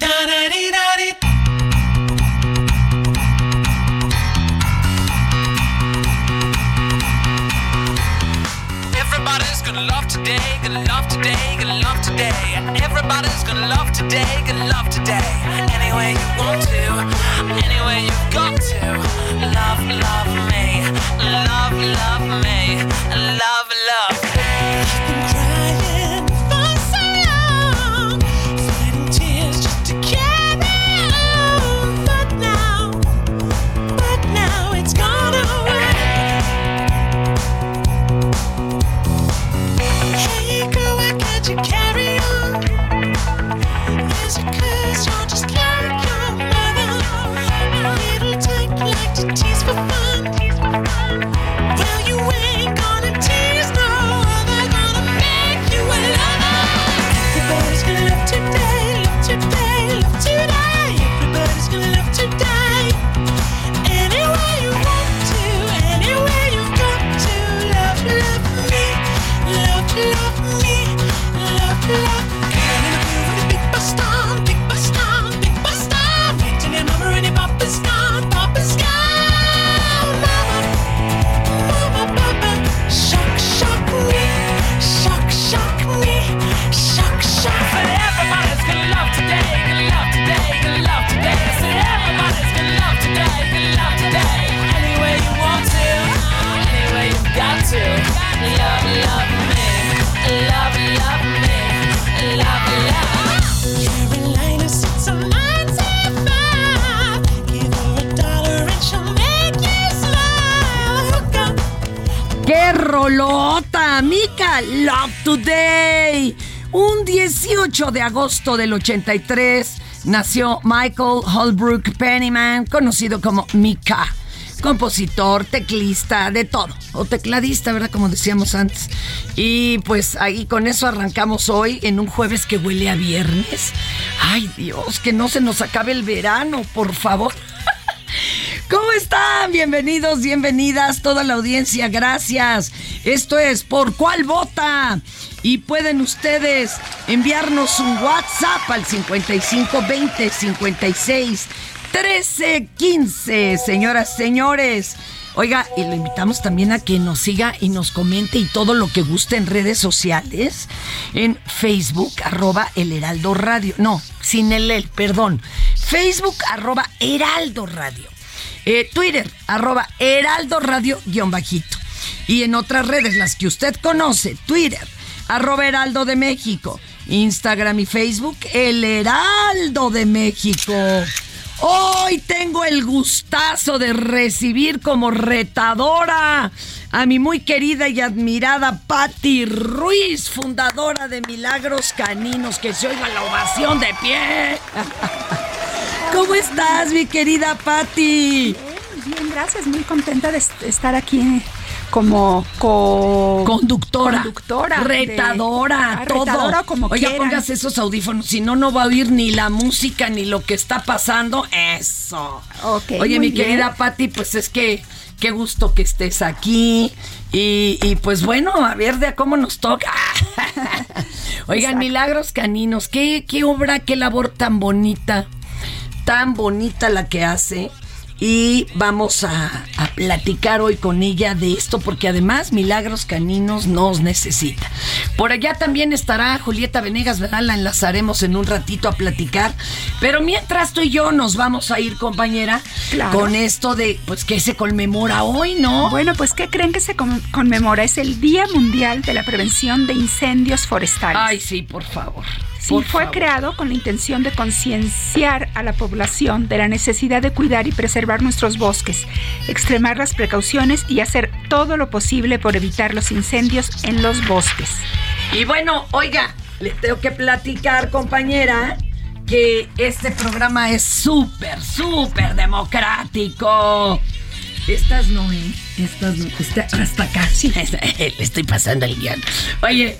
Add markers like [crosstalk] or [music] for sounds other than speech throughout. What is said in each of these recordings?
Everybody's gonna love today, gonna love today, gonna love today. Everybody's gonna love today, gonna love today. Any way you want to, any way you got to. Love, love me, love, love me, love, love agosto del 83 nació Michael Holbrook Pennyman, conocido como Mika. Compositor, teclista, de todo. O tecladista, ¿verdad? Como decíamos antes. Y pues ahí con eso arrancamos hoy en un jueves que huele a viernes. Ay Dios, que no se nos acabe el verano, por favor. [laughs] ¿Cómo están? Bienvenidos, bienvenidas, toda la audiencia, gracias. Esto es Por Cuál Vota. Y pueden ustedes enviarnos un WhatsApp al 5520 56 13 15, señoras, señores. Oiga, y lo invitamos también a que nos siga y nos comente y todo lo que guste en redes sociales, en Facebook, arroba el Heraldo Radio. No, sin el el, perdón. Facebook, arroba Heraldo Radio. Eh, Twitter, arroba Heraldo Radio guion bajito. Y en otras redes, las que usted conoce, Twitter, arroba Heraldo de México, Instagram y Facebook, El Heraldo de México. Hoy tengo el gustazo de recibir como retadora a mi muy querida y admirada Patti Ruiz, fundadora de Milagros Caninos. Que se oiga la ovación de pie. [laughs] ¿Cómo estás, mi querida Patti? Bien, gracias, muy contenta de est- estar aquí como co- Conductora, conductora, retadora, Ah, todo. retadora como Oiga, quieran. póngase esos audífonos, si no, no va a oír ni la música ni lo que está pasando. Eso. Oye, mi bien. querida Patti, pues es que qué gusto que estés aquí. Y, y, pues bueno, a ver de a cómo nos toca. [laughs] Oigan, Exacto. Milagros Caninos, qué, qué obra, qué labor tan bonita. Tan bonita la que hace. Y vamos a, a platicar hoy con ella de esto porque además Milagros Caninos nos necesita. Por allá también estará Julieta Venegas, ¿verdad? La enlazaremos en un ratito a platicar. Pero mientras tú y yo nos vamos a ir, compañera, Claro. con esto de, pues, que se conmemora hoy, ¿no? Bueno, pues ¿qué creen que se con- conmemora? Es el Día Mundial de la Prevención de Incendios Forestales. Ay, sí, por favor. Sí, por fue favor. creado con la intención de concienciar a la población de la necesidad de cuidar y preservar nuestros bosques, extremar las precauciones y hacer todo lo posible por evitar los incendios en los bosques. Y bueno, oiga, les tengo que platicar, compañera, que este programa es súper, súper democrático. Estas no, ¿eh? Estas no. Está hasta acá. Le estoy pasando el guion. Oye,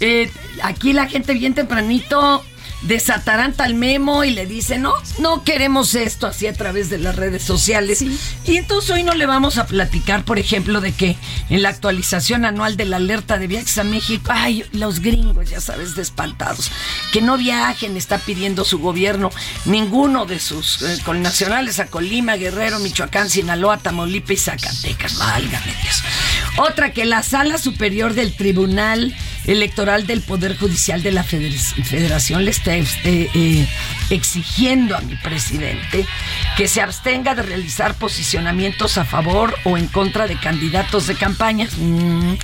eh, aquí la gente bien tempranito desataranta al memo y le dice, no, no queremos esto así a través de las redes sociales. Y entonces hoy no le vamos a platicar, por ejemplo, de que en la actualización anual de la alerta de viajes a México, ay, los gringos, ya sabes, despantados, que no viajen, está pidiendo su gobierno, ninguno de sus eh, connacionales a Colima, Guerrero, Michoacán, Sinaloa, Tamaulipas y Zacatecas, válgame Dios. Otra que la sala superior del Tribunal Electoral del Poder Judicial de la Feder- Federación le está este, eh, exigiendo a mi presidente que se abstenga de realizar posicionamientos a favor o en contra de candidatos de campañas. Mm,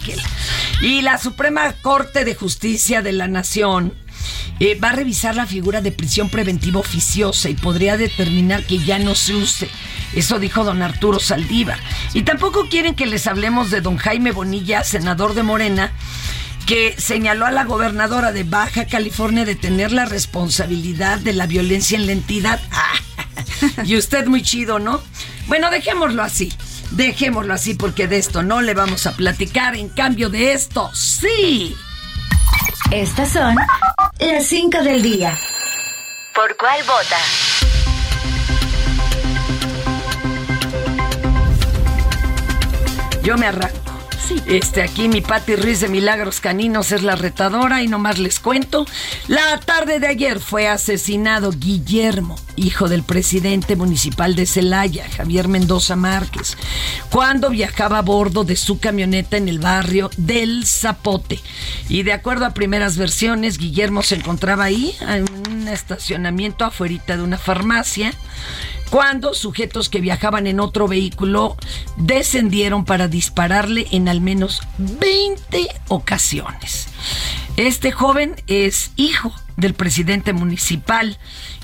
Y la Suprema Corte de Justicia de la Nación eh, va a revisar la figura de prisión preventiva oficiosa y podría determinar que ya no se use. Eso dijo don Arturo Saldívar. Y tampoco quieren que les hablemos de don Jaime Bonilla, senador de Morena, que señaló a la gobernadora de Baja California de tener la responsabilidad de la violencia en la entidad. [laughs] Ah, y usted muy chido, ¿no? Bueno, dejémoslo así. Dejémoslo así porque de esto no le vamos a platicar. En cambio de esto, sí. Estas son las 5 del día. ¿Por cuál vota? Yo me arranco. Este, aquí mi Pati Ruiz de Milagros Caninos es la retadora y nomás les cuento. La tarde de ayer fue asesinado Guillermo, hijo del presidente municipal de Celaya, Javier Mendoza Márquez, cuando viajaba a bordo de su camioneta en el barrio del Zapote. Y de acuerdo a primeras versiones, Guillermo se encontraba ahí, en un estacionamiento afuera de una farmacia cuando sujetos que viajaban en otro vehículo descendieron para dispararle en al menos 20 ocasiones. Este joven es hijo del presidente municipal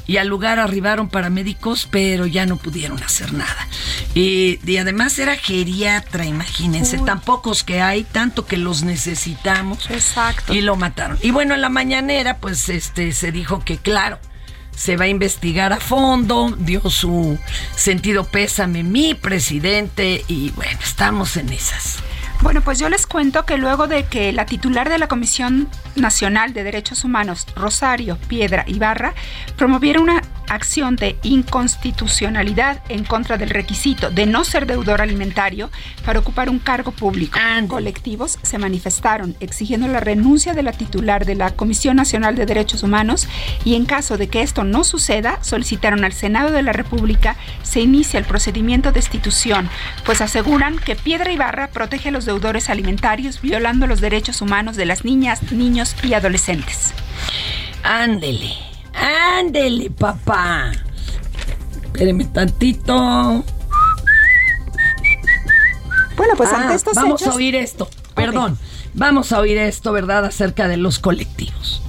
y al lugar arribaron paramédicos, pero ya no pudieron hacer nada. Y, y además era geriatra, imagínense, tan pocos que hay, tanto que los necesitamos. Exacto. Y lo mataron. Y bueno, en la mañanera, pues este se dijo que, claro, se va a investigar a fondo, dio su sentido pésame mi presidente y bueno, estamos en esas. Bueno, pues yo les cuento que luego de que la titular de la Comisión Nacional de Derechos Humanos, Rosario Piedra Ibarra, promoviera una acción de inconstitucionalidad en contra del requisito de no ser deudor alimentario para ocupar un cargo público. Colectivos se manifestaron exigiendo la renuncia de la titular de la Comisión Nacional de Derechos Humanos y en caso de que esto no suceda, solicitaron al Senado de la República se inicie el procedimiento de destitución, pues aseguran que Piedra Ibarra protege a los deudores alimentarios violando los derechos humanos de las niñas, niños y adolescentes. Ándele, ándele, papá. Espéreme tantito. Bueno, pues Ah, ante estos vamos hechos... a oír esto, perdón. Vamos a oír esto, ¿verdad? Acerca de los colectivos.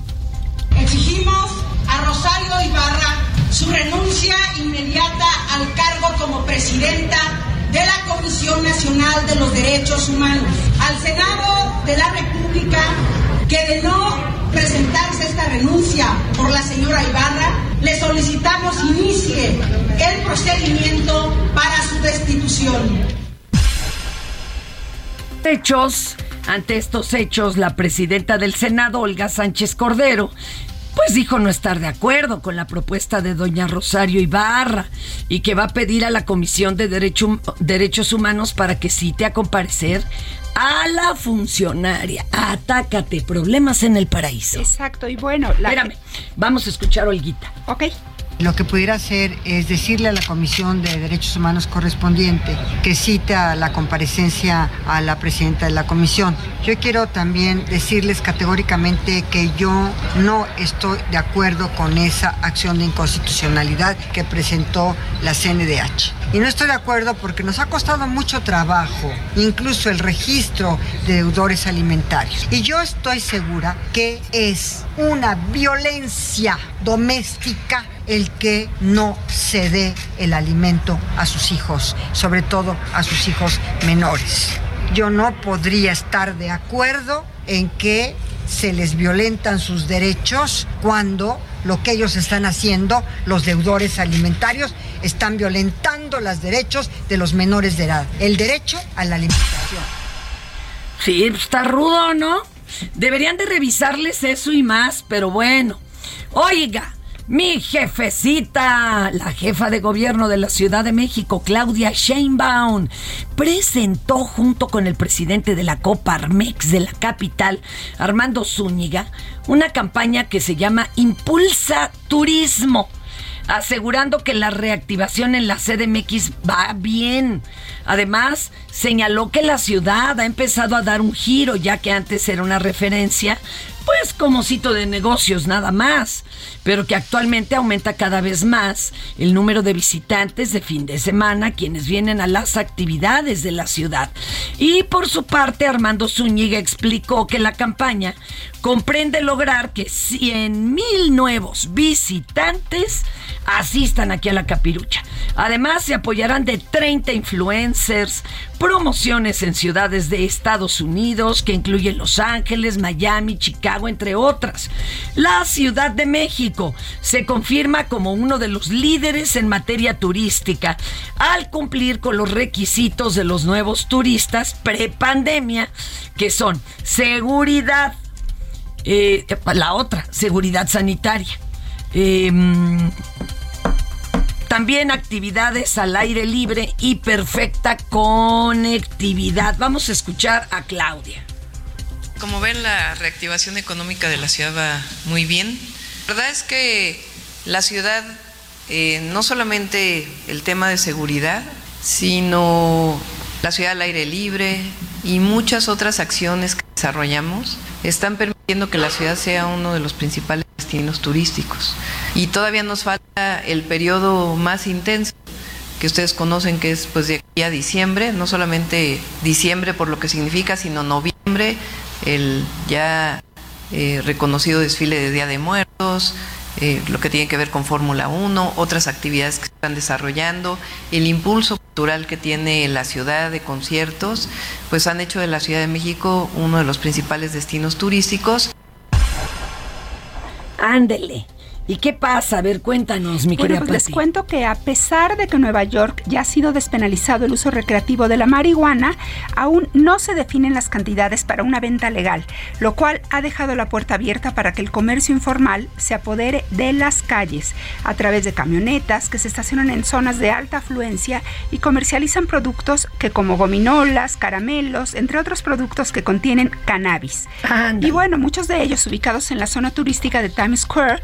Exigimos a Rosario Ibarra su renuncia inmediata al cargo como presidenta de la Comisión Nacional de los Derechos Humanos. Al Senado de la República, que de no presentarse esta renuncia por la señora Ibarra, le solicitamos inicie el procedimiento para su destitución. hechos, ante estos hechos, la presidenta del Senado, Olga Sánchez Cordero, pues dijo no estar de acuerdo con la propuesta de doña Rosario Ibarra y que va a pedir a la Comisión de Derecho- Derechos Humanos para que cite a comparecer a la funcionaria. Atácate, problemas en el paraíso. Exacto, y bueno, la... Espérame, vamos a escuchar a Olguita. Ok. Lo que pudiera hacer es decirle a la Comisión de Derechos Humanos correspondiente que cita la comparecencia a la presidenta de la comisión. Yo quiero también decirles categóricamente que yo no estoy de acuerdo con esa acción de inconstitucionalidad que presentó la CNDH. Y no estoy de acuerdo porque nos ha costado mucho trabajo, incluso el registro de deudores alimentarios. Y yo estoy segura que es una violencia doméstica el que no se dé el alimento a sus hijos, sobre todo a sus hijos menores. Yo no podría estar de acuerdo en que se les violentan sus derechos cuando lo que ellos están haciendo, los deudores alimentarios, están violentando los derechos de los menores de edad. El derecho a la alimentación. Sí, está rudo, ¿no? Deberían de revisarles eso y más, pero bueno. Oiga, mi jefecita, la jefa de gobierno de la Ciudad de México, Claudia Sheinbaum, presentó junto con el presidente de la Coparmex de la capital, Armando Zúñiga, una campaña que se llama Impulsa Turismo asegurando que la reactivación en la CDMX va bien. Además, señaló que la ciudad ha empezado a dar un giro, ya que antes era una referencia, pues como sitio de negocios nada más, pero que actualmente aumenta cada vez más el número de visitantes de fin de semana, quienes vienen a las actividades de la ciudad. Y por su parte, Armando Zúñiga explicó que la campaña comprende lograr que 100 mil nuevos visitantes asistan aquí a la capirucha. Además, se apoyarán de 30 influencers, promociones en ciudades de Estados Unidos, que incluyen Los Ángeles, Miami, Chicago, entre otras. La Ciudad de México se confirma como uno de los líderes en materia turística al cumplir con los requisitos de los nuevos turistas prepandemia, que son seguridad, eh, la otra, seguridad sanitaria. Em, también actividades al aire libre y perfecta conectividad. Vamos a escuchar a Claudia. Como ven, la reactivación económica de la ciudad va muy bien. La verdad es que la ciudad, eh, no solamente el tema de seguridad, sino la ciudad al aire libre y muchas otras acciones que desarrollamos están permitiendo que la ciudad sea uno de los principales destinos turísticos. Y todavía nos falta el periodo más intenso que ustedes conocen que es pues de aquí a diciembre, no solamente diciembre por lo que significa, sino noviembre, el ya eh, reconocido desfile de Día de Muertos, eh, lo que tiene que ver con Fórmula 1, otras actividades que se están desarrollando, el impulso cultural que tiene la ciudad de conciertos, pues han hecho de la Ciudad de México uno de los principales destinos turísticos. Ándele. ¿Y qué pasa? A ver, cuéntanos, mi Bueno, querida pues les cuento que a pesar de que en Nueva York ya ha sido despenalizado el uso recreativo de la marihuana, aún no se definen las cantidades para una venta legal, lo cual ha dejado la puerta abierta para que el comercio informal se apodere de las calles a través de camionetas que se estacionan en zonas de alta afluencia y comercializan productos que como gominolas, caramelos, entre otros productos que contienen cannabis. Y bueno, muchos de ellos ubicados en la zona turística de Times Square,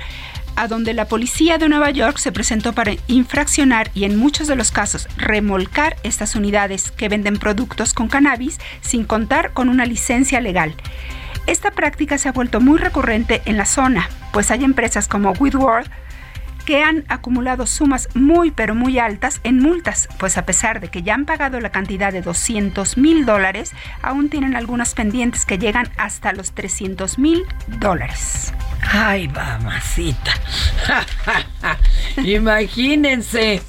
a donde la policía de Nueva York se presentó para infraccionar y en muchos de los casos remolcar estas unidades que venden productos con cannabis sin contar con una licencia legal. Esta práctica se ha vuelto muy recurrente en la zona, pues hay empresas como Whitworth que han acumulado sumas muy pero muy altas en multas, pues a pesar de que ya han pagado la cantidad de 200 mil dólares, aún tienen algunas pendientes que llegan hasta los 300 mil dólares. Ay, mamacita. [laughs] Imagínense.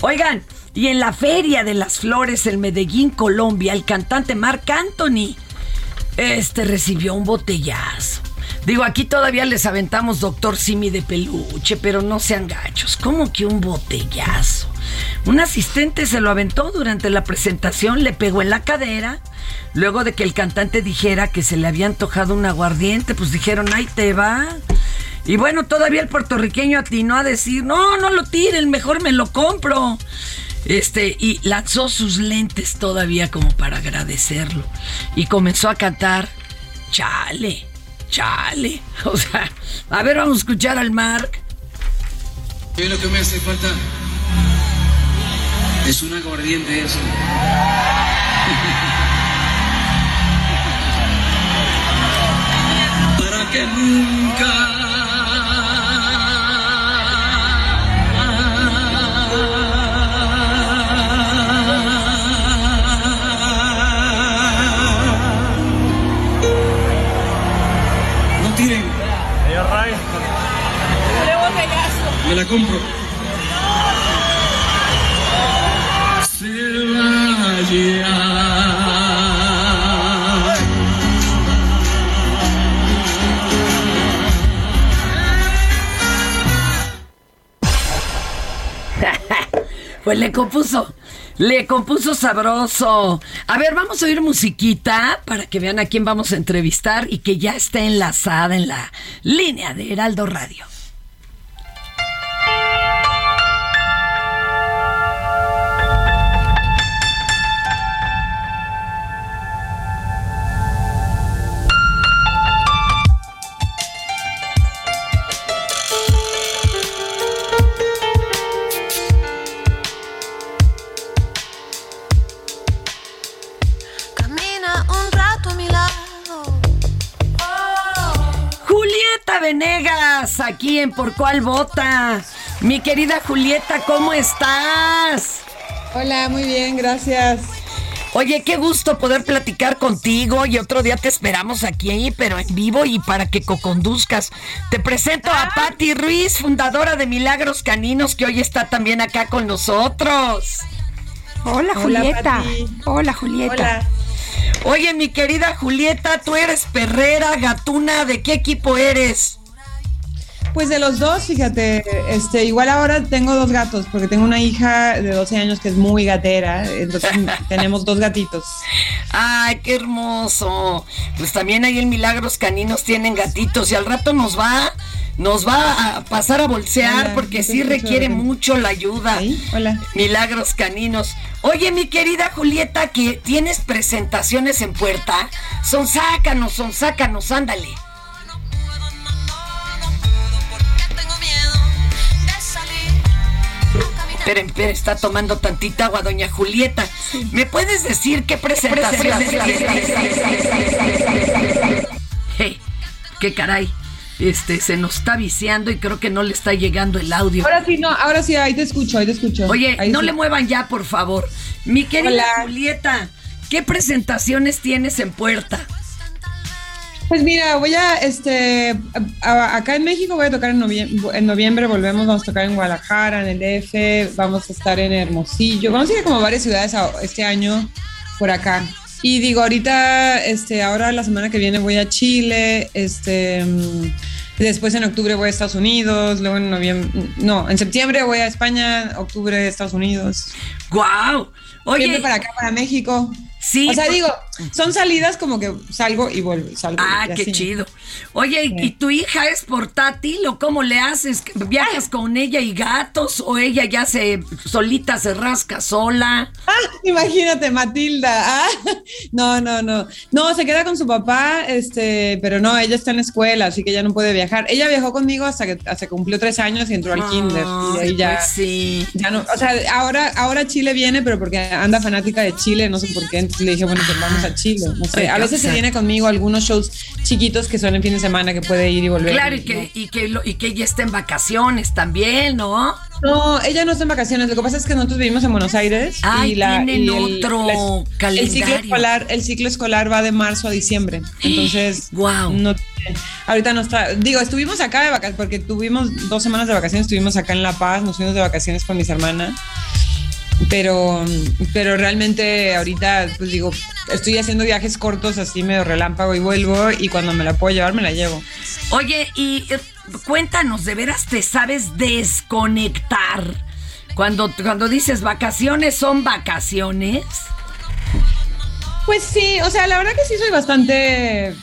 Oigan, y en la Feria de las Flores en Medellín, Colombia, el cantante Marc Anthony, este recibió un botellazo. Digo, aquí todavía les aventamos Doctor Simi de peluche, pero no sean gachos. ¿Cómo que un botellazo? Un asistente se lo aventó durante la presentación, le pegó en la cadera. Luego de que el cantante dijera que se le había antojado un aguardiente, pues dijeron, ahí te va. Y bueno, todavía el puertorriqueño atinó a decir, no, no lo tiren, mejor me lo compro. Este, y lanzó sus lentes todavía como para agradecerlo. Y comenzó a cantar, chale, chale. [laughs] O sea, a ver, vamos a escuchar al Mark. Hoy lo que me hace falta es un aguardiente eso. [laughs] Para que nunca Me la compro. Se vaya. [laughs] Pues le compuso, le compuso sabroso. A ver, vamos a oír musiquita para que vean a quién vamos a entrevistar y que ya está enlazada en la línea de Heraldo Radio. Aquí en Por Cuál Vota. Mi querida Julieta, ¿cómo estás? Hola, muy bien, gracias. Oye, qué gusto poder platicar contigo y otro día te esperamos aquí, pero en vivo y para que coconduzcas. Te presento a Patti Ruiz, fundadora de Milagros Caninos, que hoy está también acá con nosotros. Hola, Hola, Julieta. Pati. Hola, Julieta. Hola. Oye, mi querida Julieta, tú eres perrera, gatuna, ¿de qué equipo eres? Pues de los dos, fíjate, este, igual ahora tengo dos gatos, porque tengo una hija de 12 años que es muy gatera, entonces [laughs] tenemos dos gatitos. Ay, qué hermoso. Pues también ahí en Milagros Caninos tienen gatitos y al rato nos va, nos va a pasar a bolsear Hola, porque sí requiere mucho la ayuda. Hola. Milagros Caninos. Oye, mi querida Julieta, que tienes presentaciones en puerta. Son sácanos, son sácanos, ándale. Esperen, esperen, está tomando tantita agua, doña Julieta. ¿Me puedes decir qué presentaciones tienes? Hey, qué caray. Este, se nos está viciando y creo que no le está llegando el audio. Ahora sí, no, ahora sí, ahí te escucho, ahí te escucho. Oye, Ahí no sí. le muevan ya, por favor. Mi querida Hola. Julieta, ¿qué presentaciones tienes en puerta? Pues mira, voy a, este, a- a- acá en México voy a tocar en noviembre, en noviembre volvemos, vamos a tocar en Guadalajara, en el DF, vamos a estar en Hermosillo, vamos a ir a como varias ciudades a- este año por acá. Y digo, ahorita, este, ahora la semana que viene voy a Chile, este, mm, después en octubre voy a Estados Unidos, luego en noviembre, no, en septiembre voy a España, octubre Estados Unidos. ¡Guau! Oye, para acá, para México. Sí. O sea, pues- digo, son salidas como que salgo y vuelvo, salgo. Ah, y qué chido. Oye, ¿y- ¿y tu hija es portátil o cómo le haces? ¿Viajas con ella y gatos o ella ya se solita se rasca sola? Ah, imagínate, Matilda. Ah, no, no, no. No, se queda con su papá, este, pero no, ella está en la escuela, así que ya no puede viajar. Ella viajó conmigo hasta que hasta cumplió tres años y entró al kinder. Y ahí ya, pues sí. ya no, o sea, ahora, ahora Chile viene, pero porque anda fanática de Chile, no sé por qué. Entonces le dije, bueno, pues vamos a Chile. No sé. A veces se viene conmigo a algunos shows chiquitos que son en fin de semana que puede ir y volver. Claro, y que, y que, lo- y que ella está en vacaciones también, ¿no? No, ella no está en vacaciones. Lo que pasa es que nosotros vivimos en Buenos Aires. Ay, y la, tienen y el, otro la- el calendario. ciclo escolar, el ciclo escolar va de marzo a diciembre. Entonces, [gasps] wow. no, ahorita no está. Digo, estuvimos acá de vacaciones porque tuvimos dos semanas de vacaciones. Estuvimos acá en La Paz, nos fuimos de vacaciones con mis hermanas. Pero, pero realmente ahorita, pues digo, estoy haciendo viajes cortos así medio relámpago y vuelvo y cuando me la puedo llevar me la llevo. Oye, y eh, cuéntanos, ¿de veras te sabes desconectar? Cuando, cuando dices vacaciones, ¿son vacaciones? Pues sí, o sea, la verdad que sí soy bastante,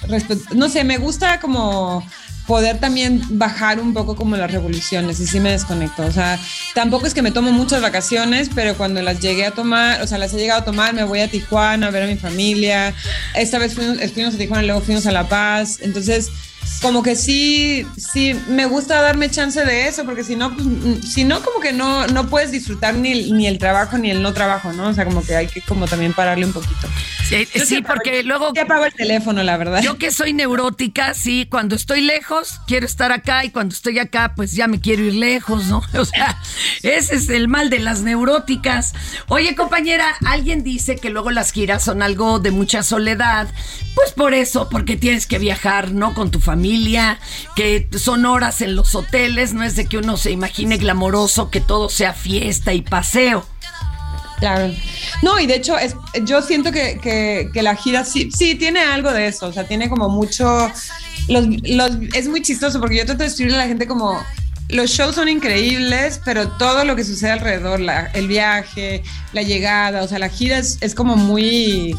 no sé, me gusta como poder también bajar un poco como las revoluciones y sí me desconecto. O sea, tampoco es que me tomo muchas vacaciones, pero cuando las llegué a tomar, o sea, las he llegado a tomar, me voy a Tijuana a ver a mi familia. Esta vez fuimos, a Tijuana, luego fuimos a La Paz. Entonces, como que sí, sí, me gusta darme chance de eso, porque si no, pues, si no, como que no, no puedes disfrutar ni el, ni el trabajo ni el no trabajo, ¿no? O sea, como que hay que como también pararle un poquito. Sí, Yo sí, apago- porque luego sí apago el teléfono, la verdad. yo que soy neurótica, sí, cuando estoy lejos quiero estar acá y cuando estoy acá pues ya me quiero ir lejos, ¿no? [laughs] O sea, ese es el mal de las neuróticas. Oye, compañera, alguien dice que luego las giras son algo de mucha soledad. Pues por eso, porque tienes que viajar, ¿no? Con tu familia, que son horas en los hoteles, no es de que uno se imagine glamoroso que todo sea fiesta y paseo. Claro. No, y de hecho, es, yo siento que, que- la gira sí, sí tiene algo de eso. O sea, tiene como mucho. Los, los- es muy chistoso porque yo trato de escribirle a la gente como. Los shows son increíbles, pero todo lo que sucede alrededor, el viaje, la llegada, o sea, la gira es, es como muy.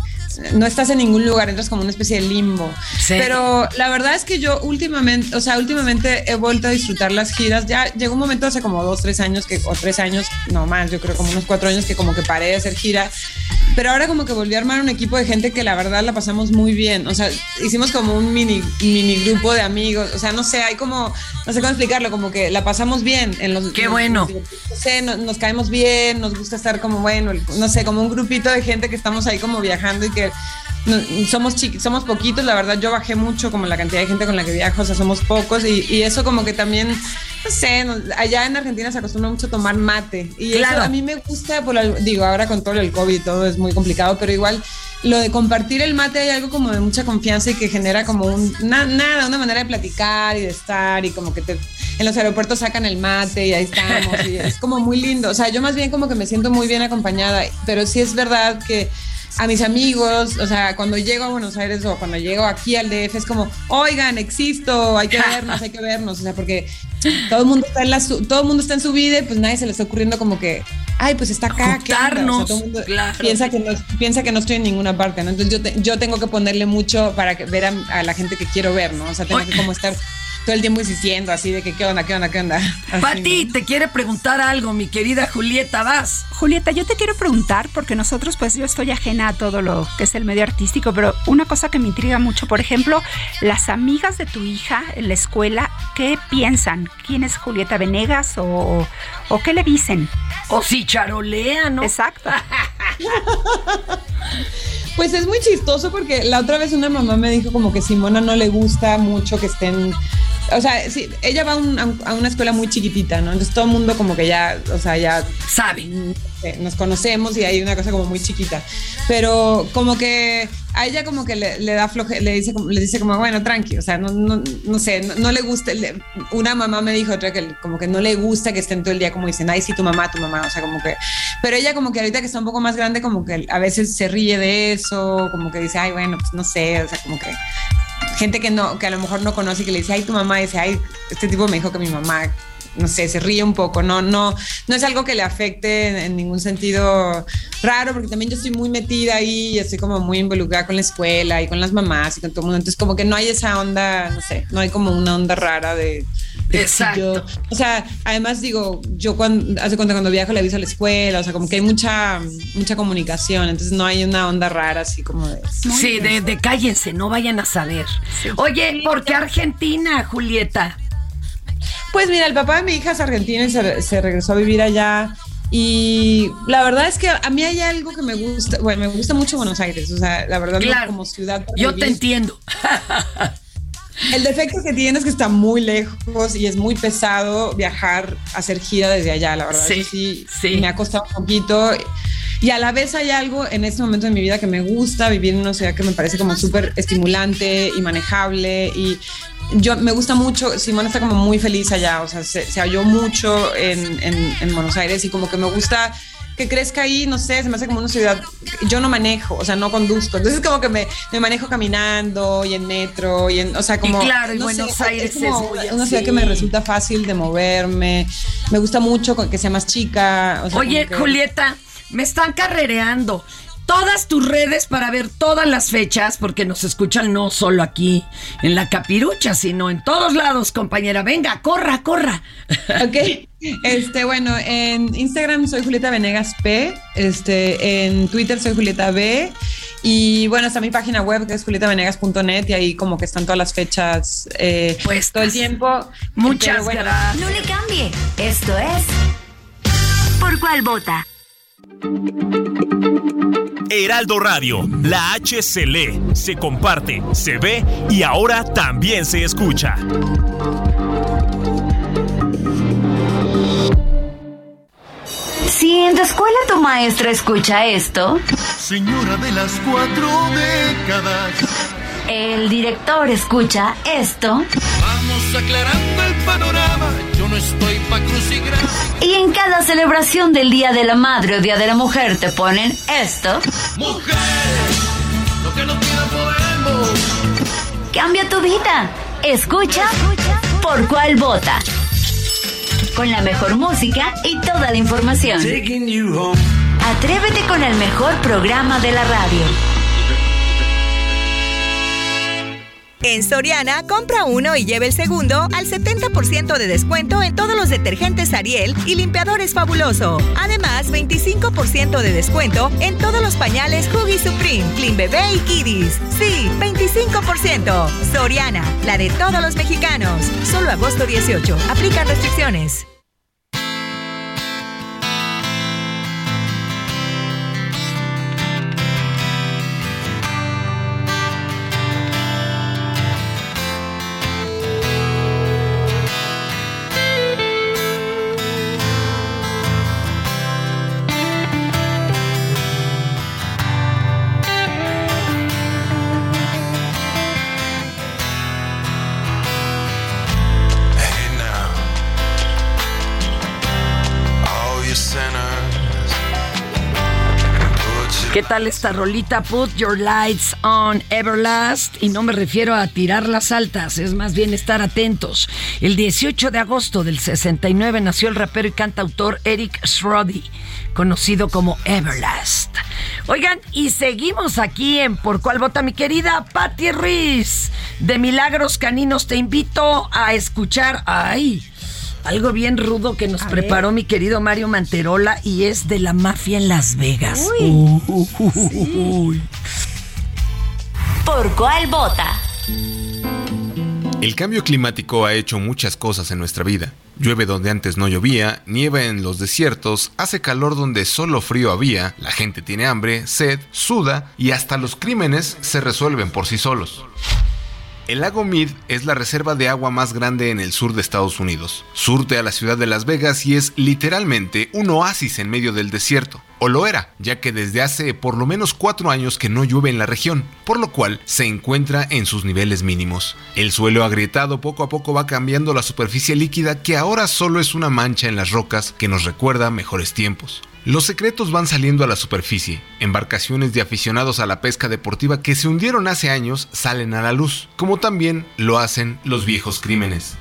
No estás en ningún lugar, entras como una especie de limbo. Sí. Pero la verdad es que yo últimamente, o sea, últimamente he vuelto a disfrutar las giras. Ya llegó un momento hace como dos, tres años, que, o tres años, no más, yo creo como unos cuatro años que como que paré de hacer gira. Pero ahora como que volví a armar un equipo de gente que la verdad la pasamos muy bien. O sea, hicimos como un mini, mini grupo de amigos. O sea, no sé, hay como, no sé cómo explicarlo, como que la pasamos bien. En los, Qué en- bueno. No sé, no- nos caemos bien, nos gusta estar como, bueno, no sé, como un grupito de gente que estamos ahí como viajando y que somos chiqui- somos poquitos, la verdad yo bajé mucho como la cantidad de gente con la que viajo, o sea, somos pocos y, y eso como que también, no sé, no- allá en Argentina se acostumbra mucho a tomar mate y Claro. eso a mí me gusta, por digo, ahora con todo el COVID y todo es muy complicado, pero igual lo de compartir el mate hay algo como de mucha confianza y que genera como un, na- nada, una manera de platicar y de estar y como que te, en los aeropuertos sacan el mate y ahí estamos y es como muy lindo, o sea, yo más bien como que me siento muy bien acompañada, pero sí es verdad que a mis amigos, o sea, cuando llego a Buenos Aires o cuando llego aquí al DF es como, oigan, existo, hay que vernos, hay que vernos, o sea, porque todo el mundo está en la su- todo el mundo está en su vida y pues nadie se le está ocurriendo como que, ay, pues está acá, ¿qué onda? O sea, Juntarnos, todo el mundo claro. piensa que no piensa que no estoy en ninguna parte, ¿no? Entonces yo te- yo tengo que ponerle mucho para que, ver a, a la gente que quiero ver, ¿no? O sea, tengo que como estar todo el tiempo insistiendo así de que qué onda, qué onda, qué onda. [laughs] Así, Pati, ¿no? te quiere preguntar algo, mi querida Julieta, vas. Julieta, yo te quiero preguntar, porque nosotros, pues yo estoy ajena a todo lo que es el medio artístico, pero una cosa que me intriga mucho, por ejemplo, las amigas de tu hija en la escuela, ¿qué piensan? ¿Quién es Julieta Venegas o, o qué le dicen? O si charolea, ¿no? Exacto. [laughs] Pues es muy chistoso porque la otra vez una mamá me dijo como que Simona no le gusta mucho que estén, o sea, sí, ella va a, un- a una escuela muy chiquitita, ¿no? Entonces todo el mundo como que ya, o sea, ya sabe, nos conocemos y hay una cosa como muy chiquita, pero como que a ella como que le, le da floje, le dice, le dice como, bueno, tranqui, o sea, no, no, no sé, no, no le gusta, le- una mamá me dijo otra que como que no le gusta que estén todo el día como dicen, ay, sí, tu mamá, tu mamá, o sea, como que, pero ella como que ahorita que está un poco más grande, como que a veces se ríe de eso, como que dice, ay, bueno, pues no sé, o sea, como que gente que no, que a lo mejor no conoce y que le dice, ay, tu mamá, dice, ay, este tipo me dijo que mi mamá, no sé, se ríe un poco, no, no, no es algo que le afecte en, en ningún sentido raro, porque también yo estoy muy metida ahí y estoy como muy involucrada con la escuela y con las mamás y con todo el mundo, entonces como que no hay esa onda, no sé, no hay como una onda rara de... [laughs] Exacto. yo- o sea, además digo, yo cuando, hace cuenta cuando viajo le aviso a la escuela, o sea, como que hay mucha, mucha comunicación, entonces no hay una onda rara así como de... Sí, de, de cállense, no vayan a saber. Oye, ¿por qué Argentina, Julieta? Pues mira, el papá de mi hija es argentino y se, se regresó a vivir allá. Y la verdad es que a mí hay algo que me gusta, bueno, me gusta mucho Buenos Aires, o sea, la verdad no Claro. como ciudad. Yo te entiendo. [laughs] El defecto que tiene es que está muy lejos y es muy pesado viajar, hacer gira desde allá, la verdad. Sí, sí, me ha costado un poquito. Y a la vez hay algo en este momento de mi vida que me gusta, vivir en una ciudad que me parece como súper estimulante y manejable. Y yo me gusta mucho, Simón está como muy feliz allá, o sea, se, se halló mucho en, en- en Buenos Aires y como que me gusta que crezca ahí, no sé, se me hace como una ciudad, yo no manejo, o sea, no conduzco, entonces como que me, me manejo caminando y en metro y en, o sea, como... Y claro, y no Buenos sé, Aires como es muy una ciudad que me resulta fácil de moverme, me gusta mucho que sea más chica. o sea, Oye, como que- Julieta, me están carrereando. Todas tus redes para ver todas las fechas, porque nos escuchan no solo aquí en la capirucha, sino en todos lados, compañera. Venga, corra, corra. [laughs] Ok, este, bueno, en Instagram soy Julieta Venegas P, este, en Twitter soy Julieta B Y bueno, está mi página web que es julietavenegas.net y ahí como que están todas las fechas eh, Pues todo el tiempo. Muchas Pero bueno, gracias. No le cambie. Esto es ¿Por cuál vota? Heraldo Radio, la H se lee, se comparte, se ve y ahora también se escucha. Si en tu escuela tu maestra escucha esto, Señora de las cuatro décadas. el director escucha esto Vamos aclarando el panorama. Yo no estoy pa' crucigramas. Y en cada celebración del Día de la Madre o Día de la Mujer te ponen esto, Mujer, lo que no podemos. cambia tu vida. Escucha por cuál vota. Con la mejor música y toda la información. Atrévete con el mejor programa de la radio. En Soriana, compra uno y lleve el segundo al 70% de descuento en todos los detergentes Ariel y limpiadores Fabuloso. Además, 25% de descuento en todos los pañales Huggy Supreme, Clean Bebé y Kiddies. Sí, 25%. Soriana, la de todos los mexicanos. Solo agosto 18. Aplican restricciones. Tal esta rolita? Put your lights on Everlast. Y no me refiero a tirar las altas, es más bien estar atentos. El 18 de agosto del 69 nació el rapero y cantautor Eric Sroddy, conocido como Everlast. Oigan, y seguimos aquí en Por Cuál Vota, mi querida Patty Ruiz. De Milagros Caninos te invito a escuchar. ¡Ay! Algo bien rudo que nos A preparó ver. mi querido Mario Manterola y es de la mafia en Las Vegas. Uy. Uy. ¿Por cuál vota? El cambio climático ha hecho muchas cosas en nuestra vida. Llueve donde antes no llovía, nieva en los desiertos, hace calor donde solo frío había, la gente tiene hambre, sed, suda y hasta los crímenes se resuelven por sí solos. El lago Mead es la reserva de agua más grande en el sur de Estados Unidos. Surte a la ciudad de Las Vegas y es literalmente un oasis en medio del desierto. O lo era, ya que desde hace por lo menos cuatro años que no llueve en la región, por lo cual se encuentra en sus niveles mínimos. El suelo agrietado poco a poco va cambiando la superficie líquida que ahora solo es una mancha en las rocas que nos recuerda mejores tiempos. Los secretos van saliendo a la superficie. Embarcaciones de aficionados a la pesca deportiva que se hundieron hace años salen a la luz, como también lo hacen los viejos crímenes.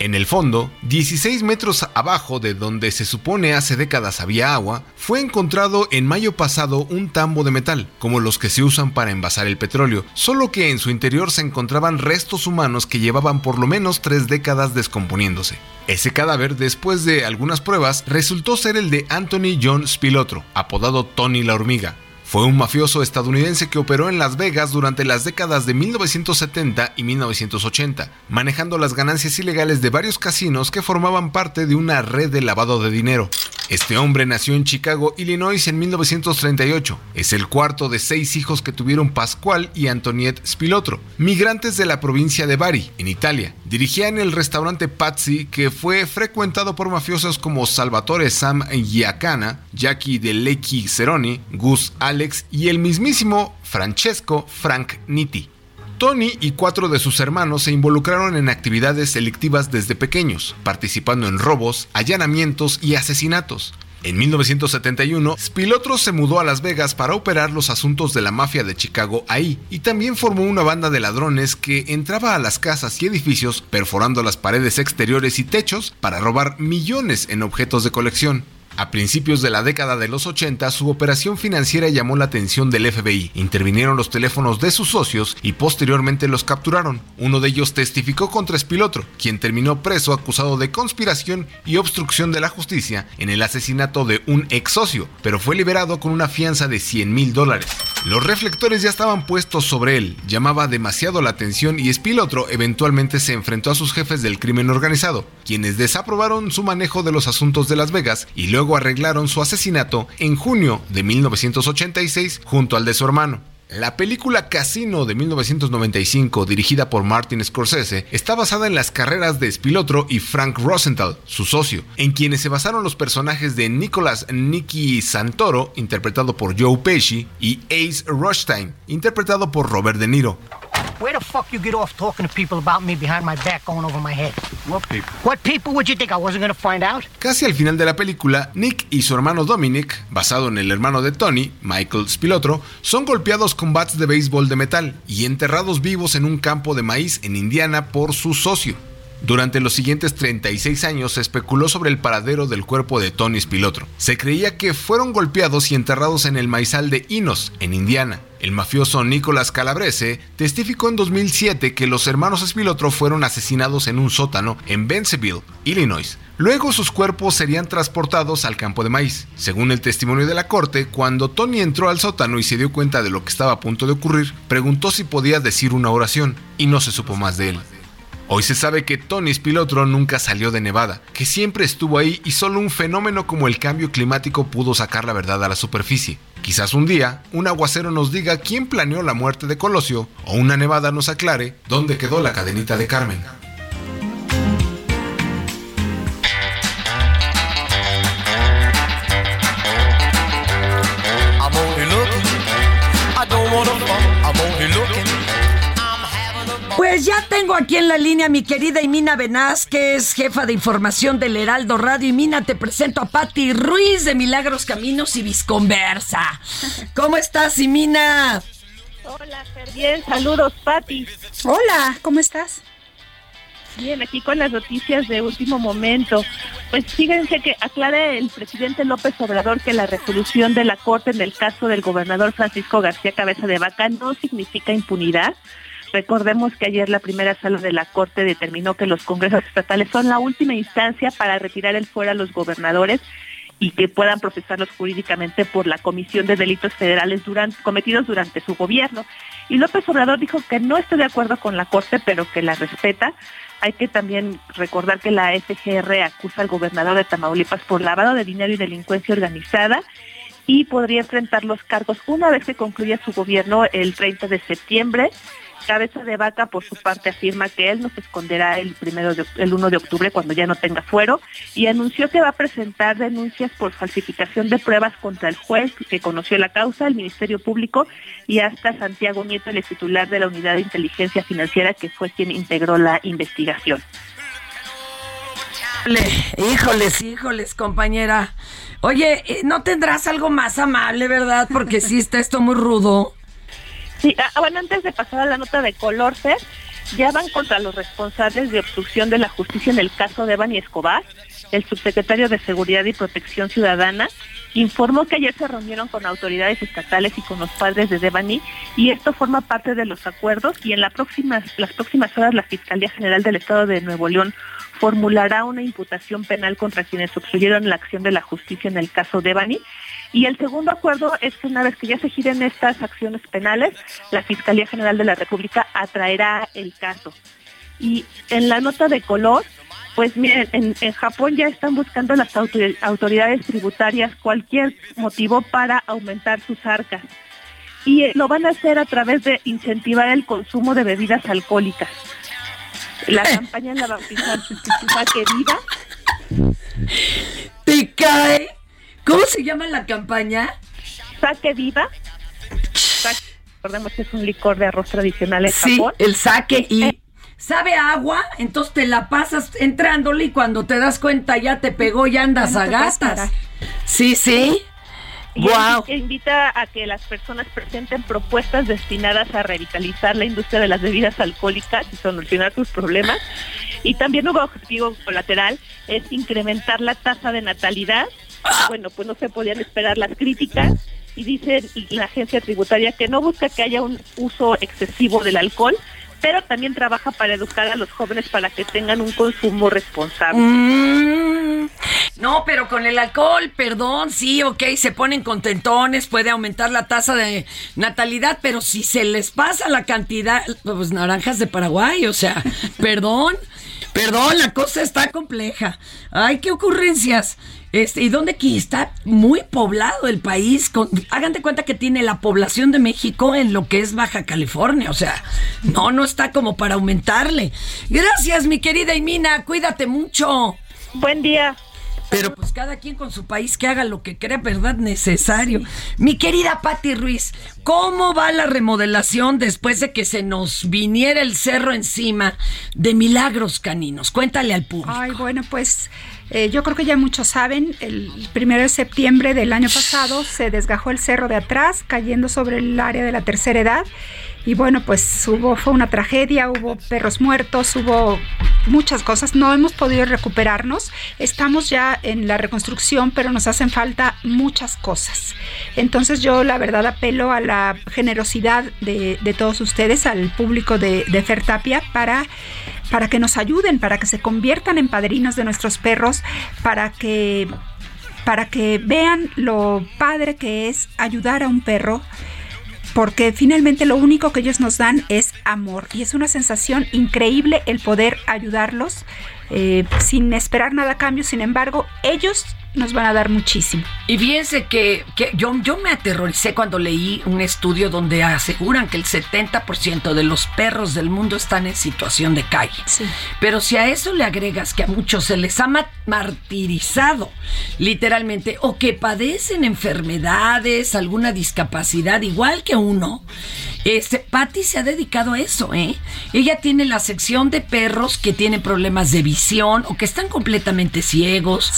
En el fondo, 16 metros abajo de donde se supone hace décadas había agua, fue encontrado en mayo pasado un tambo de metal, como los que se usan para envasar el petróleo, solo que en su interior se encontraban restos humanos que llevaban por lo menos tres décadas descomponiéndose. Ese cadáver, después de algunas pruebas, resultó ser el de Anthony John Spilotro, apodado Tony la Hormiga. Fue un mafioso estadounidense que operó en Las Vegas durante las décadas de 1970 y 1980, manejando las ganancias ilegales de varios casinos que formaban parte de una red de lavado de dinero. Este hombre nació en Chicago, Illinois en 1938. Es el cuarto de seis hijos que tuvieron Pascual y Antoniette Spilotro, migrantes de la provincia de Bari, en Italia. Dirigían el restaurante Pazzi, que fue frecuentado por mafiosos como Salvatore Sam Giacana, Jackie de Lecchi Ceroni, Gus Alex y el mismísimo Francesco Frank Nitti. Tony y cuatro de sus hermanos se involucraron en actividades delictivas desde pequeños, participando en robos, allanamientos y asesinatos. En 1971, Spilotro se mudó a Las Vegas para operar los asuntos de la mafia de Chicago ahí, y también formó una banda de ladrones que entraba a las casas y edificios perforando las paredes exteriores y techos para robar millones en objetos de colección. A principios de la década de los 80, su operación financiera llamó la atención del FBI. Intervinieron los teléfonos de sus socios y posteriormente los capturaron. Uno de ellos testificó contra Spilotro, quien terminó preso acusado de conspiración y obstrucción de la justicia en el asesinato de un ex socio, pero fue liberado con una fianza de 100 mil dólares. Los reflectores ya estaban puestos sobre él, llamaba demasiado la atención y Spilotro eventualmente se enfrentó a sus jefes del crimen organizado, quienes desaprobaron su manejo de los asuntos de Las Vegas y luego arreglaron su asesinato en junio de 1986 junto al de su hermano. La película Casino de 1995, dirigida por Martin Scorsese, está basada en las carreras de Spilotro y Frank Rosenthal, su socio, en quienes se basaron los personajes de Nicolas Nicky Santoro, interpretado por Joe Pesci, y Ace Rothstein, interpretado por Robert De Niro. Where the fuck you get off talking to people about me behind my back going over my head? What people? What people would you think I wasn't gonna find out? Casi al final de la película, Nick y su hermano Dominic, basado en el hermano de Tony, Michael Spilotro, son golpeados con bats de béisbol de metal y enterrados vivos en un campo de maíz en Indiana por su socio. Durante los siguientes 36 años se especuló sobre el paradero del cuerpo de Tony Spilotro. Se creía que fueron golpeados y enterrados en el maizal de Inos, en Indiana. El mafioso Nicolas Calabrese testificó en 2007 que los hermanos Spilotro fueron asesinados en un sótano en Bensenville, Illinois. Luego sus cuerpos serían transportados al campo de maíz. Según el testimonio de la corte, cuando Tony entró al sótano y se dio cuenta de lo que estaba a punto de ocurrir, preguntó si podía decir una oración y no se supo más de él. Hoy se sabe que Tony Spilotro nunca salió de Nevada, que siempre estuvo ahí y solo un fenómeno como el cambio climático pudo sacar la verdad a la superficie. Quizás un día un aguacero nos diga quién planeó la muerte de Colosio o una nevada nos aclare dónde quedó la cadenita de Carmen. Ya tengo aquí en la línea a mi querida Imina Velázquez, jefa de información del Heraldo Radio. Y Mina, te presento a Patti Ruiz de Milagros Caminos y Visconversa. ¿Cómo estás, Imina? Hola, Fer, bien, saludos, Pati. Hola, ¿cómo estás? Bien, aquí con las noticias de último momento. Pues fíjense que aclara el presidente López Obrador que la resolución de la Corte en el caso del gobernador Francisco García Cabeza de Vaca no significa impunidad. Recordemos que ayer la primera sala de la Corte determinó que los congresos estatales son la última instancia para retirar el fuera a los gobernadores y que puedan procesarlos jurídicamente por la Comisión de Delitos Federales cometidos durante su gobierno. Y López Obrador dijo que no está de acuerdo con la Corte, pero que la respeta. Hay que también recordar que la FGR acusa al gobernador de Tamaulipas por lavado de dinero y delincuencia organizada y podría enfrentar los cargos una vez que concluya su gobierno el 30 de septiembre. Cabeza de Vaca, por su parte, afirma que él no se esconderá el primero de, el 1 de octubre cuando ya no tenga fuero y anunció que va a presentar denuncias por falsificación de pruebas contra el juez que conoció la causa, el Ministerio Público y hasta Santiago Nieto, el titular de la Unidad de Inteligencia Financiera, que fue quien integró la investigación. Híjole, híjoles, híjoles, compañera. Oye, eh, ¿no tendrás algo más amable, verdad? Porque sí está esto muy rudo. Sí, ah, bueno, antes de pasar a la nota de color, Fer, ya van contra los responsables de obstrucción de la justicia en el caso de Evan Escobar. El subsecretario de Seguridad y Protección Ciudadana informó que ayer se reunieron con autoridades estatales y con los padres de Devani y esto forma parte de los acuerdos y en las próximas horas la Fiscalía General del Estado de Nuevo León formulará una imputación penal contra quienes obstruyeron la acción de la justicia en el caso Devani. Y el segundo acuerdo es que una vez que ya se giren estas acciones penales, la Fiscalía General de la República atraerá el caso. Y en la nota de color, pues miren, en, en Japón ya están buscando las autor- autoridades tributarias cualquier motivo para aumentar sus arcas. Y eh, lo van a hacer a través de incentivar el consumo de bebidas alcohólicas. La campaña la bautizaron que viva. ¿Te cae? ¿Cómo se llama la campaña? Saque viva. Saque- recordemos que es un licor de arroz tradicional en Sí, Japón. el saque y sabe a agua, entonces te la pasas entrándole y cuando te das cuenta ya te pegó y andas no a parar. Sí, sí. Y que invita a que las personas presenten propuestas destinadas a revitalizar la industria de las bebidas alcohólicas y solucionar sus problemas. Y también un objetivo colateral es incrementar la tasa de natalidad. Bueno, pues no se podían esperar las críticas y dice la agencia tributaria que no busca que haya un uso excesivo del alcohol, pero también trabaja para educar a los jóvenes para que tengan un consumo responsable. Mm, No, pero con el alcohol, perdón, sí, ok, se ponen contentones, puede aumentar la tasa de natalidad, pero si se les pasa la cantidad, pues naranjas de Paraguay, o sea, [laughs] perdón, perdón, la cosa está compleja. Ay, qué ocurrencias. Este, ¿Y dónde aquí está muy poblado el país? Con, hagan cuenta que tiene la población de México en lo que es Baja California. O sea, no, no está como para aumentarle. Gracias, mi querida Imina. Cuídate mucho. Buen día. Pero pues cada quien con su país que haga lo que crea, ¿verdad? Necesario. Mi querida Patti Ruiz, ¿cómo va la remodelación después de que se nos viniera el cerro encima de Milagros Caninos? Cuéntale al público. Ay, bueno, pues eh, yo creo que ya muchos saben, el primero de septiembre del año pasado se desgajó el cerro de atrás, cayendo sobre el área de la tercera edad. Y bueno, pues hubo, fue una tragedia, hubo perros muertos, hubo muchas cosas. No hemos podido recuperarnos. Estamos ya en la reconstrucción, pero nos hacen falta muchas cosas. Entonces yo la verdad apelo a la generosidad de, de todos ustedes, al público de, de Fertapia, para para que nos ayuden, para que se conviertan en padrinos de nuestros perros, para que para que vean lo padre que es ayudar a un perro porque finalmente lo único que ellos nos dan es amor y es una sensación increíble el poder ayudarlos eh, sin esperar nada a cambio. Sin embargo, ellos nos van a dar muchísimo. Y fíjense que, que yo, yo me aterroricé cuando leí un estudio donde aseguran que el 70% de los perros del mundo están en situación de calle. Pero si a eso le agregas que a muchos se les ha ma- martirizado, literalmente, o que padecen enfermedades, alguna discapacidad, igual que uno, este, Patty se ha dedicado a eso, ¿eh? Ella tiene la sección de perros que tienen problemas de visión o que están completamente ciegos,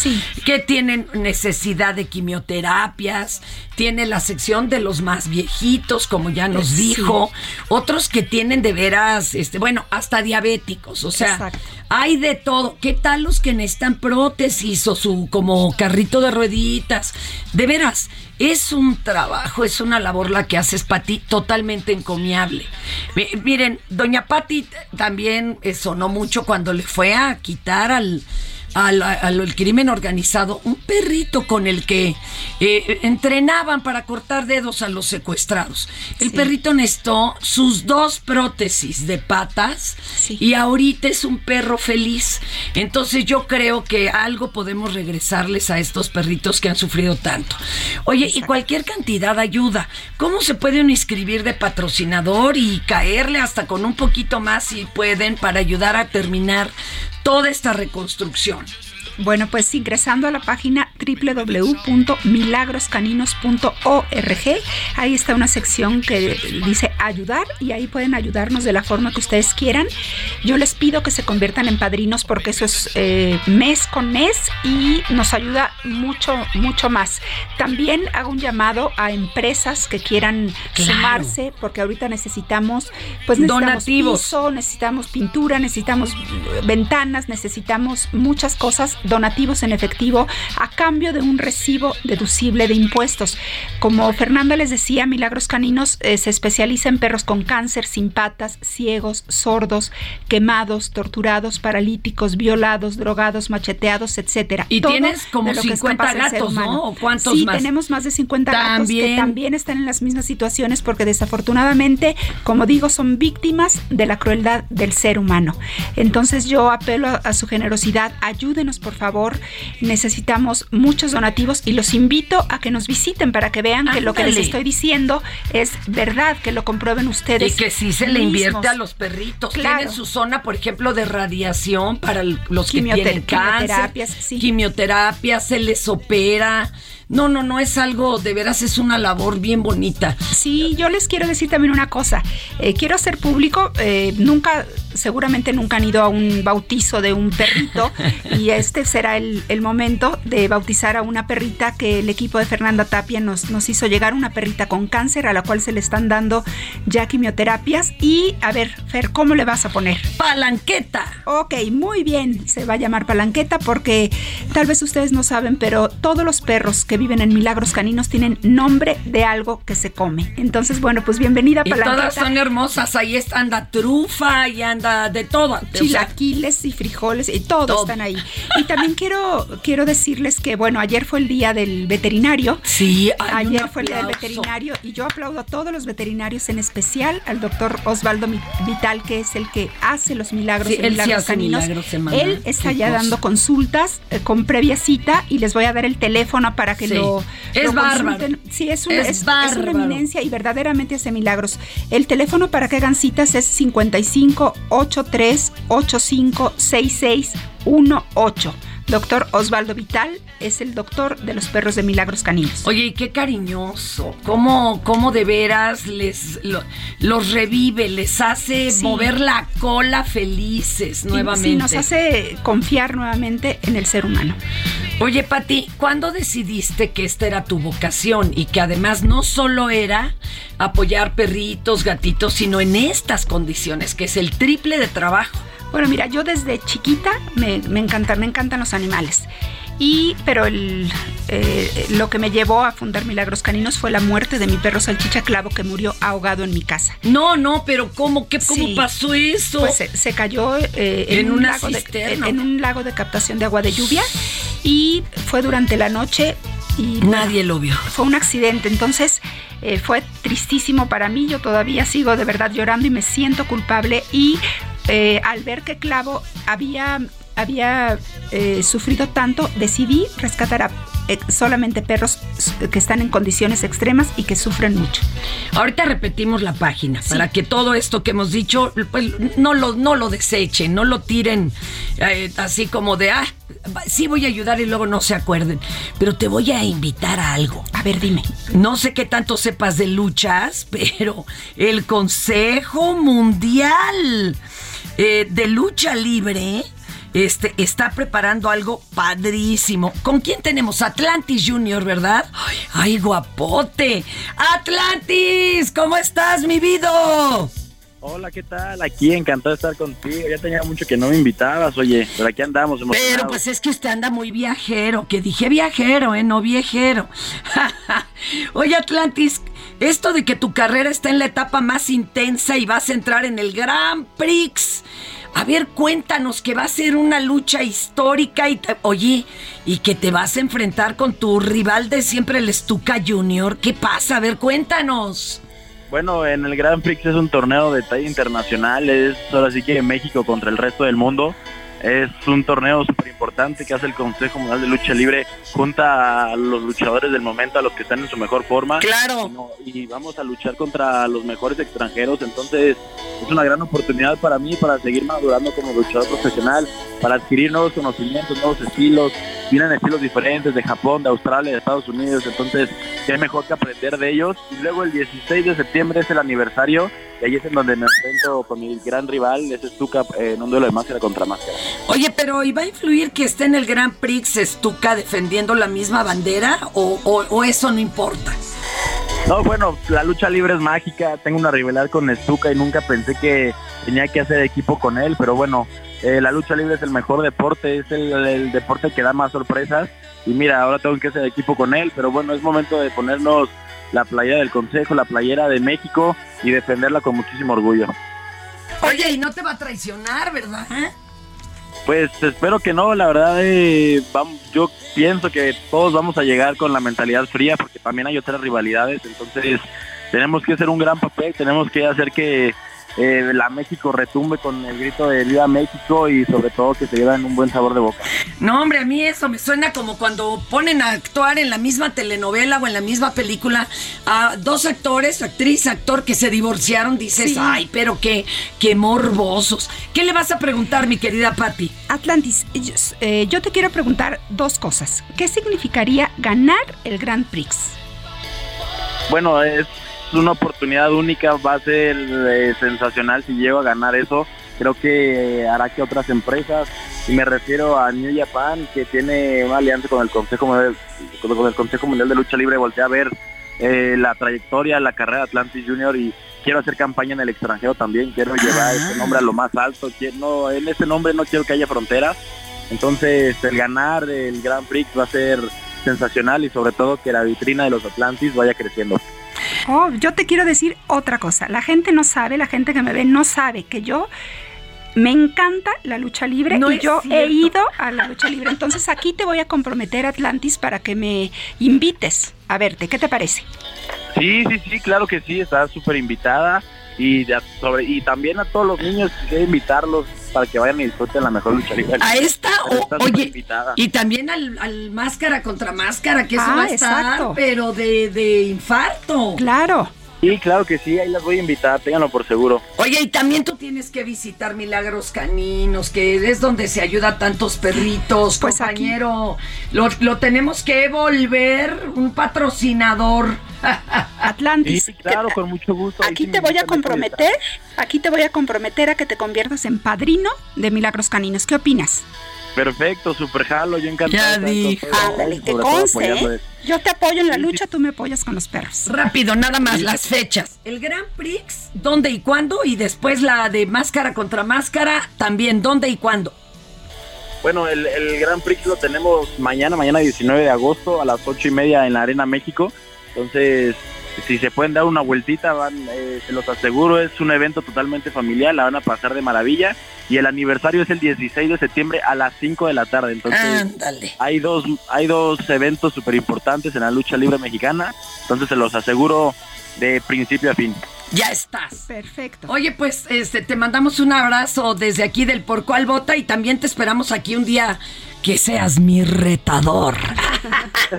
que tienen necesidad de quimioterapias, tiene la sección de los más viejitos, como ya nos Sí. dijo, otros que tienen de veras, este, bueno, hasta diabéticos, o sea, Exacto. hay de todo. ¿Qué tal los que necesitan prótesis o su como carrito de rueditas? De veras, es un trabajo, es una labor la que haces, Pati, totalmente encomiable. Mi- Miren, doña Pati también eh, sonó mucho cuando le fue a quitar al al, al- al crimen organizado, un perrito con el que eh, entrenaban para cortar dedos a los secuestrados. El perrito necesitó sus dos prótesis de patas y ahorita es un perro feliz. Entonces yo creo que algo podemos regresarles a estos perritos que han sufrido tanto. Oye, y cualquier cantidad ayuda. ¿Cómo se puede uno inscribir de patrocinador y caerle hasta con un poquito más si pueden para ayudar a terminar toda esta reconstrucción? Bueno, pues ingresando a la página www.milagroscaninos.org, ahí está una sección que dice ayudar y ahí pueden ayudarnos de la forma que ustedes quieran. Yo les pido que se conviertan en padrinos porque eso es eh, mes con mes y nos ayuda mucho, mucho más. También hago un llamado a empresas que quieran Claro. sumarse porque ahorita necesitamos, pues necesitamos Donativos. piso, necesitamos pintura, necesitamos eh, ventanas, necesitamos muchas cosas, donativos en efectivo, a cambio de un recibo deducible de impuestos. Como Fernanda les decía, Milagros Caninos eh, se especializa en perros con cáncer, sin patas, ciegos, sordos, quemados, torturados, paralíticos, violados, drogados, macheteados, etcétera. Y Todo tienes como de lo que es 50 capaz el ser gatos, ¿no? humano. ¿O cuántos sí, más? tenemos más de 50 gatos que También. también están en las mismas situaciones porque desafortunadamente, como digo, son víctimas de la crueldad del ser humano. Entonces yo apelo a, a su generosidad, ayúdenos por favor, necesitamos muchos donativos y los invito a que nos visiten para que vean que lo que les estoy diciendo es verdad, que lo comprueben ustedes. Y que sí se le invierte a los perritos. Claro. Tienen su zona, por ejemplo, de radiación para los que tienen cáncer. quimioterapias, sí. Quimioterapia, se les opera. No, no, no, es algo, de veras es una labor bien bonita. Sí, yo les quiero decir también una cosa. Eh, quiero hacer público, eh, nunca, seguramente nunca han ido a un bautizo de un perrito [laughs] y este será el, el momento de bautizar a una perrita que el equipo de Fernanda Tapia nos, nos hizo llegar, una perrita con cáncer a la cual se le están dando ya quimioterapias. Y a ver, Fer, ¿cómo le vas a poner? Palanqueta. Ok, muy bien, se va a llamar palanqueta porque tal vez ustedes no saben, pero todos los perros que viven en Milagros Caninos tienen nombre de algo que se come. Entonces, bueno, pues bienvenida Y Palanqueta. todas son hermosas. Ahí está, anda trufa y anda de todo. Chilaquiles y frijoles y todo, están ahí. Y también quiero quiero decirles que bueno, ayer fue el día del veterinario. Sí, ayer fue el día del veterinario y yo aplaudo a todos los veterinarios, en especial al doctor Osvaldo Vital, que es el que hace los milagros Sí, de él Milagros Caninos. Él está Qué ya cosa. dando consultas eh, con previa cita y les voy a dar el teléfono para que. Lo Es lo bárbaro. Sí, es, un- Es es- es una bárbaro. eminencia y verdaderamente hace milagros. El teléfono para que hagan citas es 55 83 85 66 18. Doctor Osvaldo Vital es el doctor de los perros de milagros caninos. Oye, y qué cariñoso. ¿Cómo, cómo de veras les lo- los revive, les hace Sí. mover la cola felices nuevamente? Sí, nos hace confiar nuevamente en el ser humano. Oye, Pati, ¿cuándo decidiste que esta era tu vocación y que además no solo era apoyar perritos, gatitos, sino en estas condiciones, que es el triple de trabajo? Bueno, mira, yo desde chiquita me, me encanta, me encantan los animales. Y, pero el, eh, lo que me llevó a fundar Milagros Caninos fue la muerte de mi perro salchicha clavo que murió ahogado en mi casa. No, no, pero ¿cómo, qué, cómo Sí. pasó eso? Pues se, se cayó eh, en, En un una lago de, cisterna. en un lago de captación de agua de lluvia y fue durante la noche y Nadie lo vio. fue un accidente, entonces eh, fue tristísimo para mí, yo todavía sigo de verdad llorando y me siento culpable y eh, al ver que Clavo había, había eh, sufrido tanto, decidí rescatar a eh, solamente perros que están en condiciones extremas y que sufren mucho. Ahorita repetimos la página para que todo esto que hemos dicho, pues no lo, no lo desechen, no lo tiren eh, así como de, ah, sí voy a ayudar y luego no se acuerden. Pero te voy a invitar a algo. A ver, dime. No sé qué tanto sepas de luchas, [laughs] pero el Consejo Mundial eh, de Lucha Libre este, está preparando algo padrísimo. ¿Con quién tenemos? Atlantis Junior, ¿verdad? Ay, ay, guapote. Atlantis, ¿cómo estás, mi vida? Hola, ¿qué tal? Aquí encantado de estar contigo. Ya tenía mucho que no me invitabas, oye, pero aquí andamos. Pero pues es que usted anda muy viajero, que dije viajero, ¿eh? No viejero. [laughs] Oye, Atlantis, esto de que tu carrera está en la etapa más intensa y vas a entrar en el Grand Prix. A ver, cuéntanos que va a ser una lucha histórica y, te- oye, y que te vas a enfrentar con tu rival de siempre, el Stuka Junior. ¿Qué pasa? A ver, cuéntanos. Bueno, en el Grand Prix es un torneo de talla internacional, es ahora sí que México contra el resto del mundo. Es un torneo súper importante que hace el Consejo Mundial de Lucha Libre, junta a los luchadores del momento, a los que están en su mejor forma. Claro. Y, no- y vamos a luchar contra los mejores extranjeros, entonces es una gran oportunidad para mí para seguir madurando como luchador profesional, para adquirir nuevos conocimientos, nuevos estilos. Vienen estilos diferentes de Japón, de Australia, de Estados Unidos, entonces qué mejor que aprender de ellos. Y luego el 16 de septiembre es el aniversario y ahí es en donde me enfrento con mi gran rival, ese Stuka, eh, en un duelo de máscara contra máscara. Oye, pero ¿y va a influir que esté en el Grand Prix Stuka defendiendo la misma bandera o, o- o eso no importa? No, bueno, la lucha libre es mágica, tengo una rivalidad con Stuka y nunca pensé que tenía que hacer equipo con él, pero bueno, eh, la lucha libre es el mejor deporte, es el, el deporte que da más sorpresas y mira, ahora tengo que hacer equipo con él, pero bueno, es momento de ponernos la playera del Consejo, la playera de México y defenderla con muchísimo orgullo. Oye, y no te va a traicionar, ¿verdad? Pues espero que no, la verdad eh, yo pienso que todos vamos a llegar con la mentalidad fría porque también hay otras rivalidades, entonces tenemos que hacer un gran papel, tenemos que hacer que eh, la México retumbe con el grito de Viva México y sobre todo que se lleven un buen sabor de boca. No, hombre, a mí eso me suena como cuando ponen a actuar en la misma telenovela o en la misma película a dos actores, actriz, actor que se divorciaron. Dices, Sí. ay, pero qué, qué morbosos. ¿Qué le vas a preguntar, mi querida Patti? Atlantis, yo, eh, yo te quiero preguntar dos cosas. ¿Qué significaría ganar el Grand Prix? Bueno, es una oportunidad única, va a ser eh, sensacional si llego a ganar eso. Creo que hará que otras empresas, y me refiero a New Japan, que tiene una alianza con el Consejo Mundial, con el Consejo Mundial de Lucha Libre, voltea a ver eh, la trayectoria, la carrera de Atlantis Junior y quiero hacer campaña en el extranjero también, quiero llevar ese nombre a lo más alto, quiero, no, en ese nombre no quiero que haya fronteras, entonces el ganar el Grand Prix va a ser sensacional y sobre todo que la vitrina de los Atlantis vaya creciendo. Oh, yo te quiero decir otra cosa. La gente no sabe, la gente que me ve no sabe que yo me encanta la lucha libre No y yo he ido a la lucha libre. Entonces aquí te voy a comprometer, Atlantis, para que me invites a verte. ¿Qué te parece? Sí, sí, sí, claro que sí, está súper invitada y, de- sobre, y también a todos los niños quisiera invitarlos para que vayan y disfruten la mejor lucha libre. A esta, o- oye, invitada. y también al, al máscara contra máscara, que eso Ah, va a estar, exacto. pero de, de infarto. Claro. Sí, claro que sí, ahí las voy a invitar, ténganlo por seguro. Oye, y también tú tienes que visitar Milagros Caninos, que es donde se ayuda a tantos perritos, Pues compañero. Lo, lo tenemos que volver un patrocinador. [laughs] Atlantis. Sí, claro, con mucho gusto. Aquí sí te voy a comprometer, aquí te voy a comprometer a que te conviertas en padrino de Milagros Caninos. ¿Qué opinas? Perfecto, super jalo, yo encantado. Ya dije. Ándale, que conste, ¿eh? esto. Yo te apoyo en la lucha, tú me apoyas con los perros. Rápido, nada más las fechas. El Grand Prix, ¿dónde y cuándo? Y después la de máscara contra máscara, también, ¿dónde y cuándo? Bueno, el, el Gran Prix lo tenemos mañana, mañana 19 de agosto a las ocho y media en la Arena México. Entonces, si se pueden dar una vueltita, van, eh, se los aseguro, es un evento totalmente familiar, la van a pasar de maravilla. Y el aniversario es el 16 de septiembre a las 5 de la tarde. Entonces, Ándale. hay dos, hay dos eventos súper importantes en la lucha libre mexicana. Entonces, se los aseguro de principio a fin. Ya estás. Perfecto. Oye, pues este, te mandamos un abrazo desde aquí del Por Cuál Vota y también te esperamos aquí un día que seas mi retador. [laughs]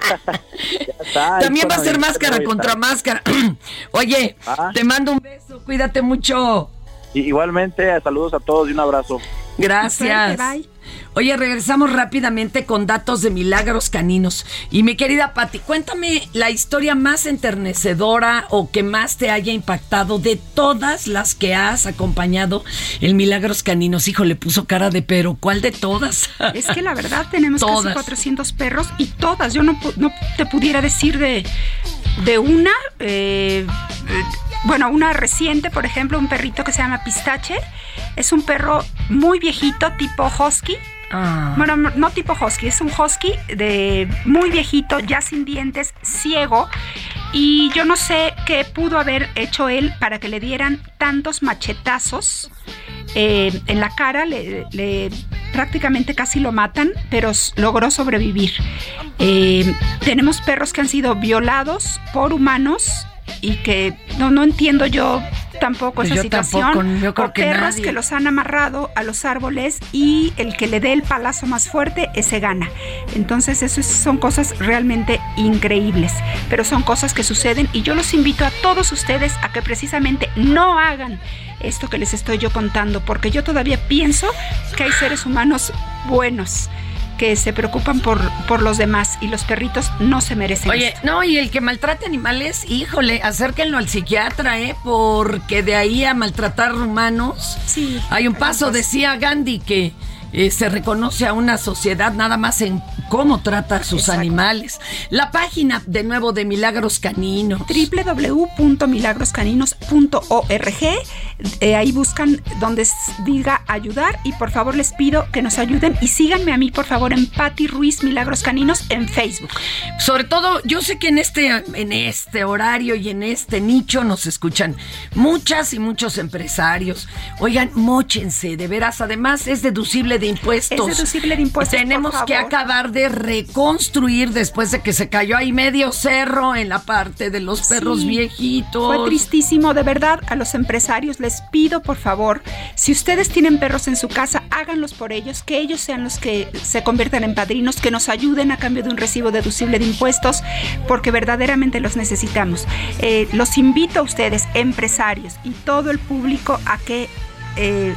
Está, También va a ser máscara contra máscara. [clears throat] Oye, Ah. te mando un beso, cuídate mucho. Y igualmente, saludos a todos y un abrazo. Gracias. Bye. Oye, regresamos rápidamente con datos de milagros caninos. Y mi querida Patti, cuéntame la historia más enternecedora o que más te haya impactado de todas las que has acompañado en Milagros Caninos. Hijo, le puso cara de pero. ¿Cuál de todas? [laughs] Es que la verdad tenemos casi Todas. 400 perros y todas. Yo no, no te pudiera decir de, de una. eh, eh, bueno, una reciente, por ejemplo, un perrito que se llama Pistache. Es un perro muy viejito, tipo husky. Ah. Bueno, no tipo husky, es un husky de muy viejito, ya sin dientes, ciego. Y yo no sé qué pudo haber hecho él para que le dieran tantos machetazos eh, en la cara, le, le- prácticamente casi lo matan, pero logró sobrevivir. Eh, tenemos perros que han sido violados por humanos y que no, no entiendo yo tampoco Pues esa yo situación. tampoco, yo creo o que perros nadie. que los han amarrado a los árboles y el que le dé el palazo más fuerte, ese gana. Entonces, eso es- son cosas realmente increíbles, pero son cosas que suceden y yo los invito a todos ustedes a que precisamente no hagan esto que les estoy yo contando, porque yo todavía pienso que hay seres humanos buenos que se preocupan por, por los demás y los perritos no se merecen Oye, esto. no, y el que maltrate animales, híjole, acérquenlo al psiquiatra, ¿eh? Porque de ahí a maltratar humanos Sí, hay un paso. paso. Decía Gandhi que eh, se reconoce a una sociedad nada más en cómo trata a sus Exacto. animales. La página de nuevo de Milagros Caninos. www.milagroscaninos.org. Eh, ahí buscan donde diga ayudar y por favor les pido que nos ayuden y síganme a mí por favor en Patti Ruiz Milagros Caninos en Facebook. Sobre todo, yo sé que en este, en este horario y en este nicho nos escuchan muchas y muchos empresarios. Oigan, móchense, de veras. Además, es deducible de impuestos. Es deducible de impuestos, Tenemos por que acabar de reconstruir después de que se cayó ahí medio cerro en la parte de los perros Sí, viejitos. Fue tristísimo, de verdad, a los empresarios les pido por favor, si ustedes tienen perros en su casa, háganlos por ellos, que ellos sean los que se conviertan en padrinos, que nos ayuden a cambio de un recibo deducible de impuestos, porque verdaderamente los necesitamos. Eh, los invito a ustedes, empresarios y todo el público, a que eh,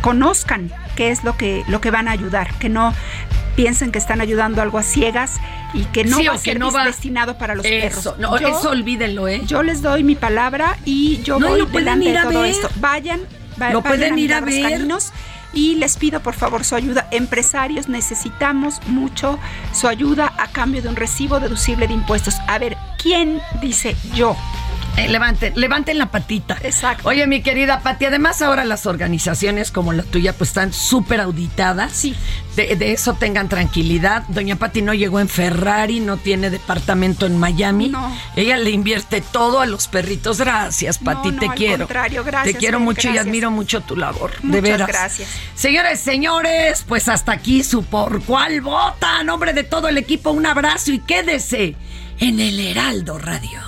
conozcan qué es lo que, lo que van a ayudar, que no piensen que están ayudando algo a ciegas y que no Sí, va a ser no va- destinado para los Eso, perros. no, Yo- eso olvídenlo, ¿eh? yo les doy mi palabra y yo No, voy lo pueden delante ir de a todo ver. esto. Vayan, va- Lo vayan pueden ir a ver. Caninos y les pido por favor su ayuda. Empresarios, necesitamos mucho su ayuda a cambio de un recibo deducible de impuestos. A ver, ¿quién dice yo? Eh, levanten, levanten la patita. Exacto. Oye, mi querida Pati, además ahora las organizaciones como la tuya pues están súper auditadas. Sí. De, de eso tengan tranquilidad. Doña Pati no llegó en Ferrari, no tiene departamento en Miami. No. Ella le invierte todo a los perritos. Gracias, Pati, no, te al quiero. contrario, gracias, Te quiero mucho y admiro mucho tu labor. de Muchas veras. gracias. Señores, señores, pues hasta aquí su por cuál vota. A nombre de todo el equipo, un abrazo y quédese en el Heraldo Radio.